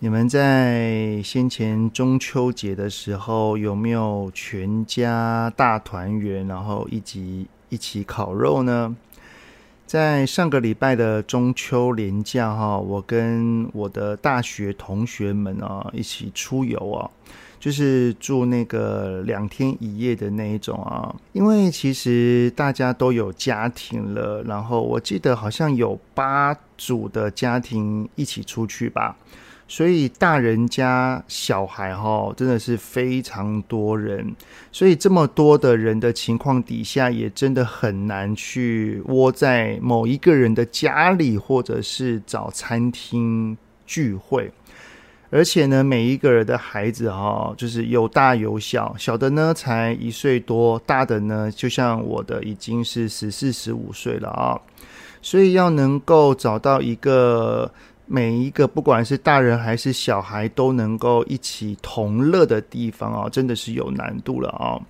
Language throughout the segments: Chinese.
你们在先前中秋节的时候有没有全家大团圆，然后一起一起烤肉呢？在上个礼拜的中秋连假哈，我跟我的大学同学们啊一起出游啊，就是住那个两天一夜的那一种啊。因为其实大家都有家庭了，然后我记得好像有八组的家庭一起出去吧。所以大人家小孩哈，真的是非常多人。所以这么多的人的情况底下，也真的很难去窝在某一个人的家里，或者是找餐厅聚会。而且呢，每一个人的孩子哈，就是有大有小，小的呢才一岁多，大的呢就像我的已经是十四、十五岁了啊。所以要能够找到一个。每一个不管是大人还是小孩都能够一起同乐的地方啊，真的是有难度了啊。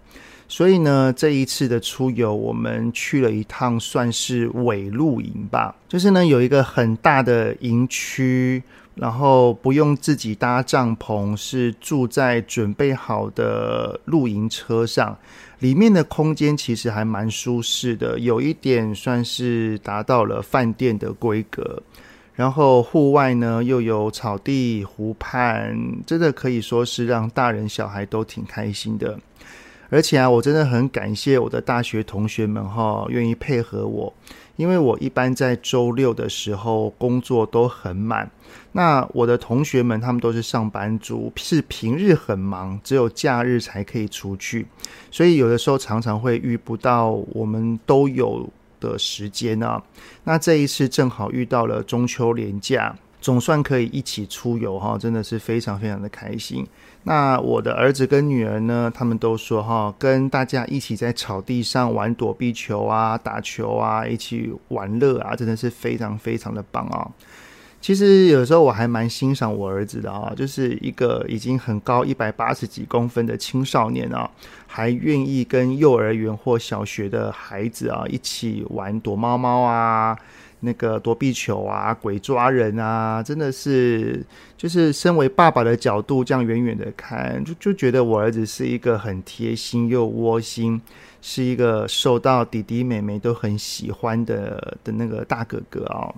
所以呢，这一次的出游，我们去了一趟，算是伪露营吧。就是呢，有一个很大的营区，然后不用自己搭帐篷，是住在准备好的露营车上。里面的空间其实还蛮舒适的，有一点算是达到了饭店的规格。然后户外呢，又有草地、湖畔，真的可以说是让大人小孩都挺开心的。而且啊，我真的很感谢我的大学同学们哈，愿意配合我，因为我一般在周六的时候工作都很满。那我的同学们他们都是上班族，是平日很忙，只有假日才可以出去，所以有的时候常常会遇不到，我们都有的时间啊，那这一次正好遇到了中秋连假，总算可以一起出游哈，真的是非常非常的开心。那我的儿子跟女儿呢，他们都说哈，跟大家一起在草地上玩躲避球啊、打球啊，一起玩乐啊，真的是非常非常的棒啊。其实有时候我还蛮欣赏我儿子的啊，就是一个已经很高一百八十几公分的青少年啊，还愿意跟幼儿园或小学的孩子啊一起玩躲猫猫啊、那个躲避球啊、鬼抓人啊，真的是就是身为爸爸的角度这样远远的看，就就觉得我儿子是一个很贴心又窝心，是一个受到弟弟妹妹都很喜欢的的那个大哥哥啊。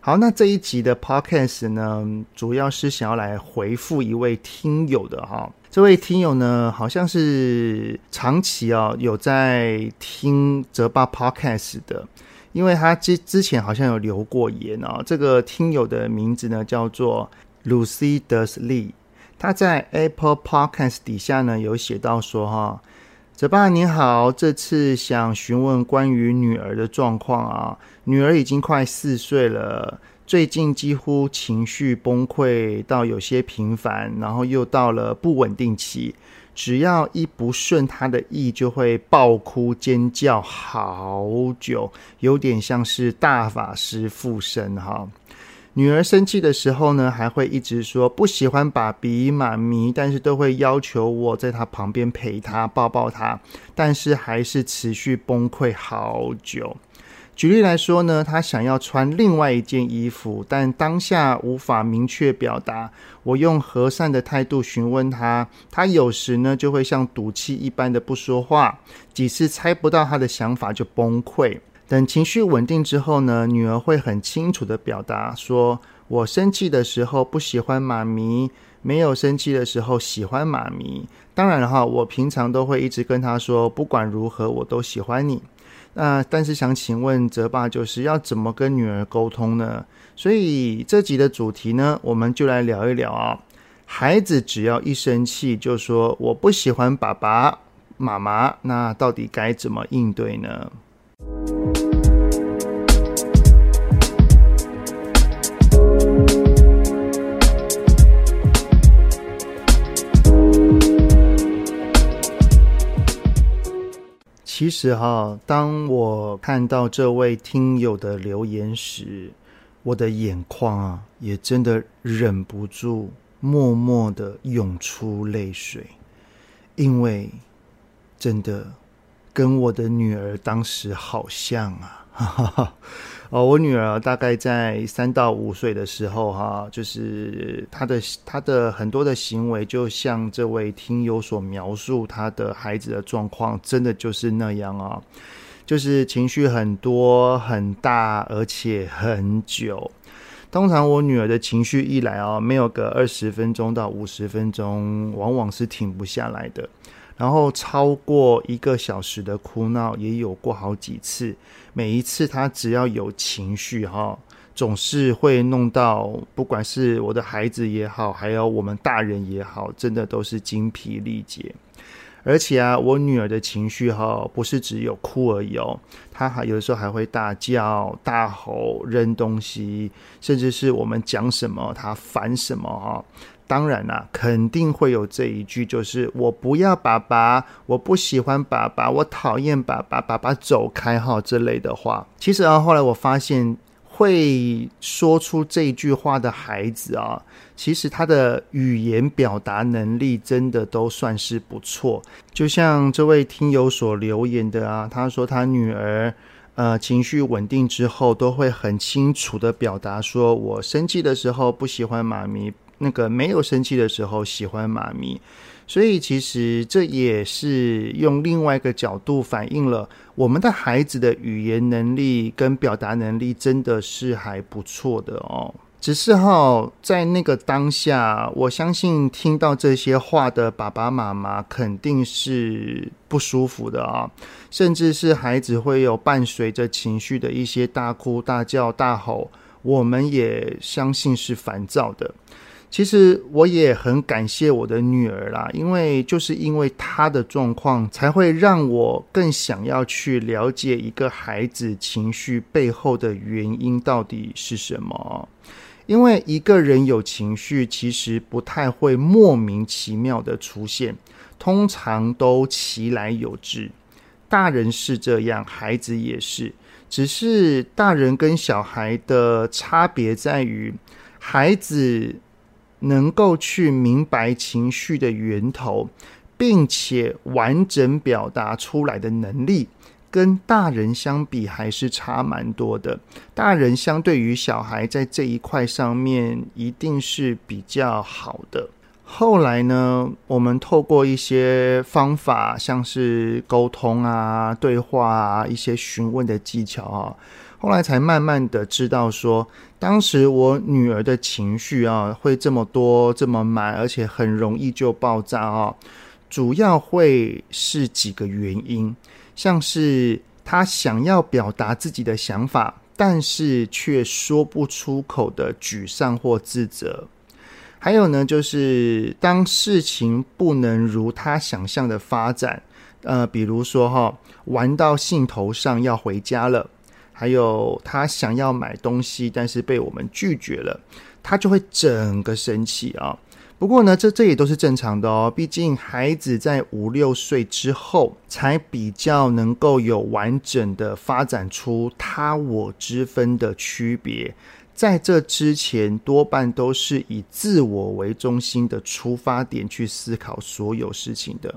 好，那这一集的 podcast 呢，主要是想要来回复一位听友的哈。这位听友呢，好像是长期啊有在听泽爸 podcast 的，因为他之之前好像有留过言啊。这个听友的名字呢叫做 Lucy Does Lee，他在 Apple Podcast 底下呢有写到说哈。泽爸你好，这次想询问关于女儿的状况啊。女儿已经快四岁了，最近几乎情绪崩溃到有些频繁，然后又到了不稳定期，只要一不顺她的意，就会爆哭尖叫好久，有点像是大法师附身哈。女儿生气的时候呢，还会一直说不喜欢爸比妈咪，但是都会要求我在她旁边陪她、抱抱她，但是还是持续崩溃好久。举例来说呢，他想要穿另外一件衣服，但当下无法明确表达。我用和善的态度询问他，他有时呢就会像赌气一般的不说话，几次猜不到他的想法就崩溃。等情绪稳定之后呢，女儿会很清楚的表达说：“我生气的时候不喜欢妈咪，没有生气的时候喜欢妈咪。当然了哈，我平常都会一直跟她说，不管如何我都喜欢你。那但是想请问泽爸，就是要怎么跟女儿沟通呢？所以这集的主题呢，我们就来聊一聊啊。孩子只要一生气就说我不喜欢爸爸妈妈，那到底该怎么应对呢？”其实哈，当我看到这位听友的留言时，我的眼眶啊，也真的忍不住默默的涌出泪水，因为真的跟我的女儿当时好像啊，哈哈哈。哦，我女儿大概在三到五岁的时候，哈，就是她的她的很多的行为，就像这位听友所描述，她的孩子的状况，真的就是那样啊，就是情绪很多很大，而且很久。通常我女儿的情绪一来啊，没有个二十分钟到五十分钟，往往是停不下来的。然后超过一个小时的哭闹也有过好几次，每一次他只要有情绪哈，总是会弄到，不管是我的孩子也好，还有我们大人也好，真的都是精疲力竭。而且啊，我女儿的情绪哈，不是只有哭而已哦，她还有的时候还会大叫、大吼、扔东西，甚至是我们讲什么她烦什么哈。当然啦、肯定会有这一句，就是我不要爸爸，我不喜欢爸爸，我讨厌爸爸，爸爸走开哈，这类的话。其实啊，后来我发现，会说出这句话的孩子啊，其实他的语言表达能力真的都算是不错。就像这位听友所留言的啊，他说他女儿呃情绪稳定之后，都会很清楚地表达说，我生气的时候不喜欢妈咪。那个没有生气的时候喜欢妈咪，所以其实这也是用另外一个角度反映了我们的孩子的语言能力跟表达能力真的是还不错的哦。只是哈，在那个当下，我相信听到这些话的爸爸妈妈肯定是不舒服的啊，甚至是孩子会有伴随着情绪的一些大哭大叫大吼，我们也相信是烦躁的。其实我也很感谢我的女儿啦，因为就是因为她的状况，才会让我更想要去了解一个孩子情绪背后的原因到底是什么。因为一个人有情绪，其实不太会莫名其妙的出现，通常都其来有自。大人是这样，孩子也是，只是大人跟小孩的差别在于，孩子。能够去明白情绪的源头，并且完整表达出来的能力，跟大人相比还是差蛮多的。大人相对于小孩在这一块上面一定是比较好的。后来呢，我们透过一些方法，像是沟通啊、对话啊、一些询问的技巧啊。后来才慢慢的知道说，当时我女儿的情绪啊会这么多这么满，而且很容易就爆炸啊，主要会是几个原因，像是她想要表达自己的想法，但是却说不出口的沮丧或自责，还有呢就是当事情不能如她想象的发展，呃，比如说哈玩到兴头上要回家了。还有他想要买东西，但是被我们拒绝了，他就会整个生气啊。不过呢，这这也都是正常的哦。毕竟孩子在五六岁之后，才比较能够有完整的发展出他我之分的区别。在这之前，多半都是以自我为中心的出发点去思考所有事情的。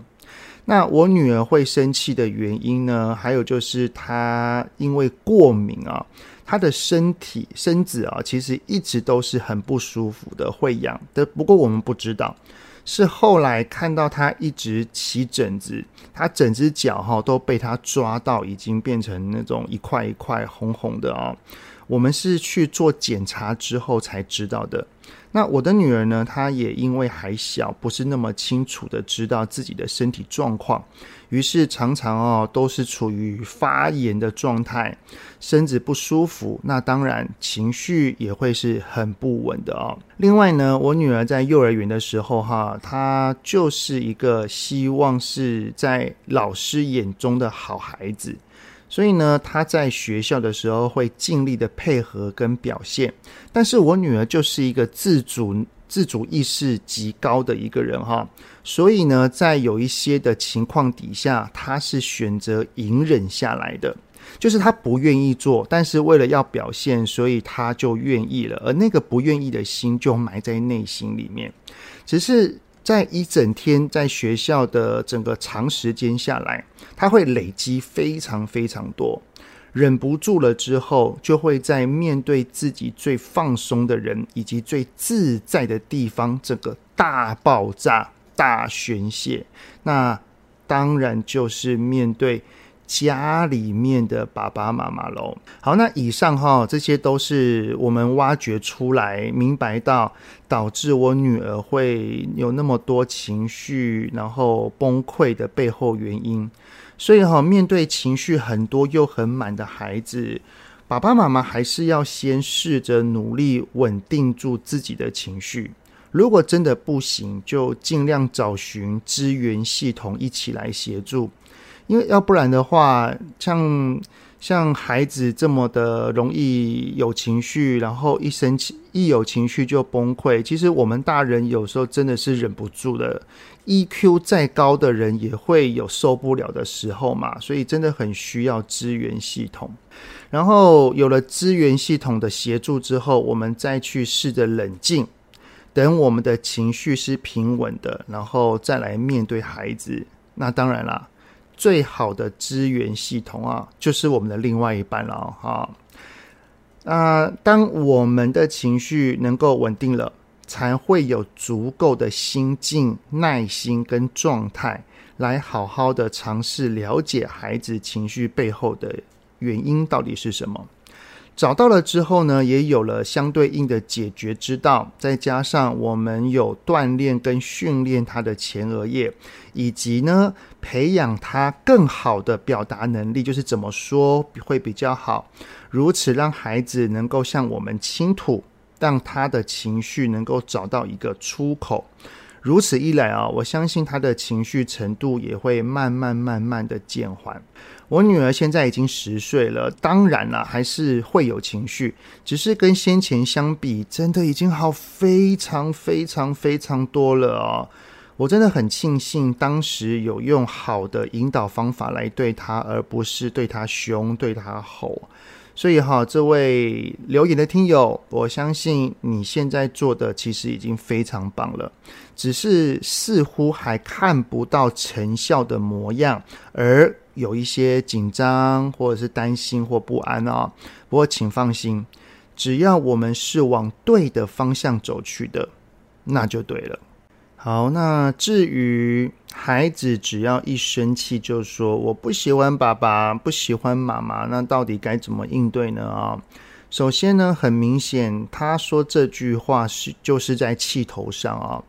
那我女儿会生气的原因呢？还有就是她因为过敏啊，她的身体身子啊，其实一直都是很不舒服的，会痒的。不过我们不知道，是后来看到她一直起疹子，她整只脚哈都被她抓到，已经变成那种一块一块红红的啊。我们是去做检查之后才知道的。那我的女儿呢？她也因为还小，不是那么清楚的知道自己的身体状况，于是常常哦都是处于发炎的状态，身子不舒服。那当然情绪也会是很不稳的哦。另外呢，我女儿在幼儿园的时候哈，她就是一个希望是在老师眼中的好孩子。所以呢，他在学校的时候会尽力的配合跟表现，但是我女儿就是一个自主自主意识极高的一个人哈，所以呢，在有一些的情况底下，他是选择隐忍下来的，就是他不愿意做，但是为了要表现，所以他就愿意了，而那个不愿意的心就埋在内心里面，只是。在一整天在学校的整个长时间下来，他会累积非常非常多，忍不住了之后，就会在面对自己最放松的人以及最自在的地方，这个大爆炸、大宣泄。那当然就是面对。家里面的爸爸妈妈喽。好，那以上哈，这些都是我们挖掘出来，明白到导致我女儿会有那么多情绪，然后崩溃的背后原因。所以哈，面对情绪很多又很满的孩子，爸爸妈妈还是要先试着努力稳定住自己的情绪。如果真的不行，就尽量找寻支援系统一起来协助。因为要不然的话，像像孩子这么的容易有情绪，然后一生气一有情绪就崩溃。其实我们大人有时候真的是忍不住的，EQ 再高的人也会有受不了的时候嘛。所以真的很需要支援系统。然后有了支援系统的协助之后，我们再去试着冷静，等我们的情绪是平稳的，然后再来面对孩子。那当然啦。最好的资源系统啊，就是我们的另外一半了哈。啊，当我们的情绪能够稳定了，才会有足够的心境、耐心跟状态，来好好的尝试了解孩子情绪背后的原因到底是什么。找到了之后呢，也有了相对应的解决之道。再加上我们有锻炼跟训练他的前额叶，以及呢培养他更好的表达能力，就是怎么说会比较好。如此让孩子能够向我们倾吐，让他的情绪能够找到一个出口。如此一来啊，我相信他的情绪程度也会慢慢慢慢的减缓。我女儿现在已经十岁了，当然了，还是会有情绪，只是跟先前相比，真的已经好非常非常非常多了哦。我真的很庆幸当时有用好的引导方法来对她，而不是对她凶、对她吼。所以哈，这位留言的听友，我相信你现在做的其实已经非常棒了，只是似乎还看不到成效的模样，而有一些紧张或者是担心或不安啊。不过请放心，只要我们是往对的方向走去的，那就对了。好，那至于孩子只要一生气就说我不喜欢爸爸，不喜欢妈妈，那到底该怎么应对呢？啊，首先呢，很明显他说这句话是就是在气头上啊。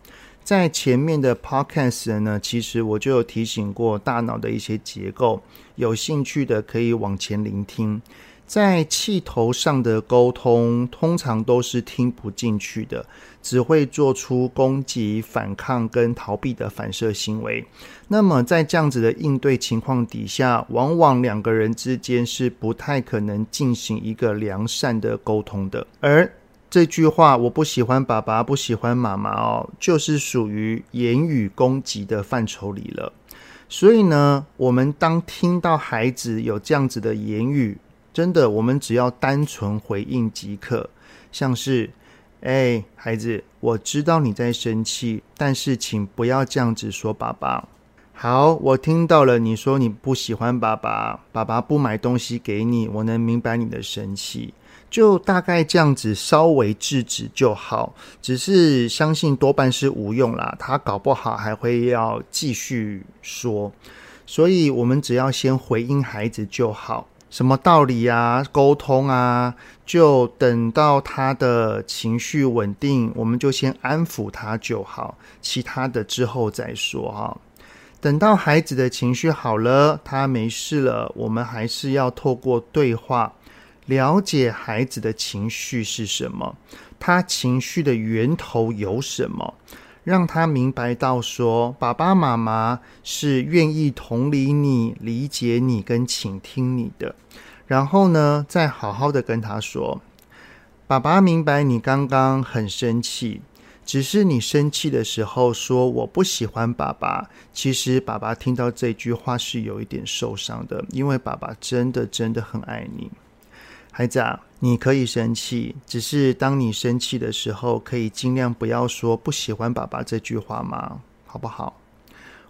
在前面的 podcast 呢，其实我就有提醒过大脑的一些结构，有兴趣的可以往前聆听。在气头上的沟通，通常都是听不进去的，只会做出攻击、反抗跟逃避的反射行为。那么，在这样子的应对情况底下，往往两个人之间是不太可能进行一个良善的沟通的。而这句话“我不喜欢爸爸，不喜欢妈妈”哦，就是属于言语攻击的范畴里了。所以呢，我们当听到孩子有这样子的言语，真的，我们只要单纯回应即可，像是，哎，孩子，我知道你在生气，但是请不要这样子说爸爸。好，我听到了，你说你不喜欢爸爸，爸爸不买东西给你，我能明白你的生气，就大概这样子稍微制止就好。只是相信多半是无用啦，他搞不好还会要继续说，所以我们只要先回应孩子就好。什么道理啊？沟通啊，就等到他的情绪稳定，我们就先安抚他就好，其他的之后再说哈。等到孩子的情绪好了，他没事了，我们还是要透过对话，了解孩子的情绪是什么，他情绪的源头有什么。让他明白到说，爸爸妈妈是愿意同理你、理解你跟倾听你的。然后呢，再好好的跟他说，爸爸明白你刚刚很生气，只是你生气的时候说我不喜欢爸爸，其实爸爸听到这句话是有一点受伤的，因为爸爸真的真的很爱你。孩子啊，你可以生气，只是当你生气的时候，可以尽量不要说不喜欢爸爸这句话吗？好不好？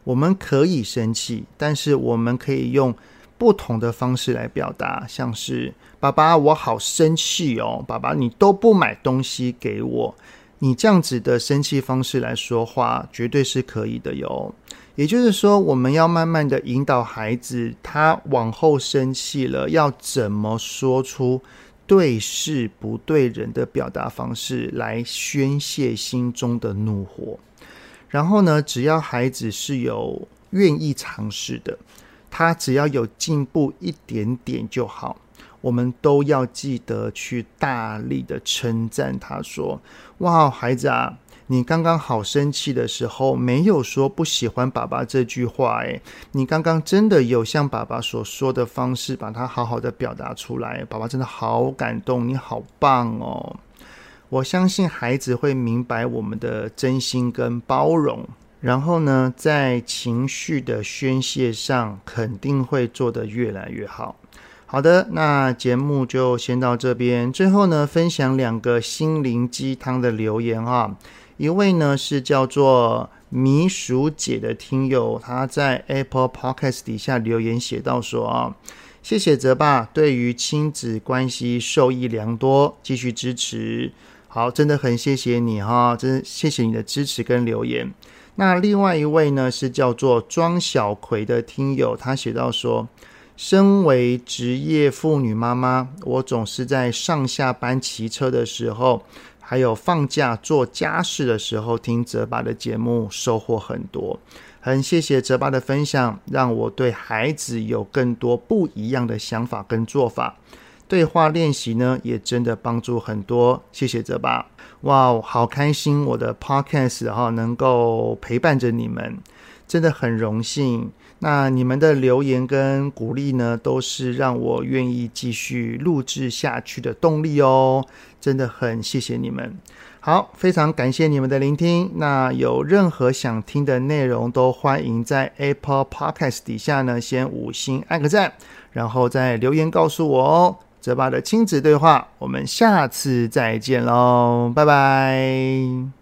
我们可以生气，但是我们可以用不同的方式来表达，像是爸爸，我好生气哦，爸爸，你都不买东西给我，你这样子的生气方式来说话，绝对是可以的哟。也就是说，我们要慢慢的引导孩子，他往后生气了，要怎么说出对事不对人的表达方式来宣泄心中的怒火。然后呢，只要孩子是有愿意尝试的，他只要有进步一点点就好，我们都要记得去大力的称赞他，说：“哇，孩子啊！”你刚刚好生气的时候，没有说不喜欢爸爸这句话，诶，你刚刚真的有像爸爸所说的方式，把它好好的表达出来，爸爸真的好感动，你好棒哦！我相信孩子会明白我们的真心跟包容，然后呢，在情绪的宣泄上肯定会做得越来越好。好的，那节目就先到这边，最后呢，分享两个心灵鸡汤的留言哈。一位呢是叫做米薯姐的听友，他在 Apple Podcast 底下留言写道说啊，谢谢泽爸，对于亲子关系受益良多，继续支持。好，真的很谢谢你哈，真谢谢你的支持跟留言。那另外一位呢是叫做庄小葵的听友，他写道说，身为职业妇女妈妈，我总是在上下班骑车的时候。还有放假做家事的时候听哲爸的节目，收获很多。很谢谢哲爸的分享，让我对孩子有更多不一样的想法跟做法。对话练习呢，也真的帮助很多。谢谢哲爸，哇，好开心！我的 Podcast 哈能够陪伴着你们，真的很荣幸。那你们的留言跟鼓励呢，都是让我愿意继续录制下去的动力哦。真的很谢谢你们。好，非常感谢你们的聆听。那有任何想听的内容，都欢迎在 Apple Podcast 底下呢，先五星按个赞，然后再留言告诉我哦。泽爸的亲子对话，我们下次再见喽，拜拜。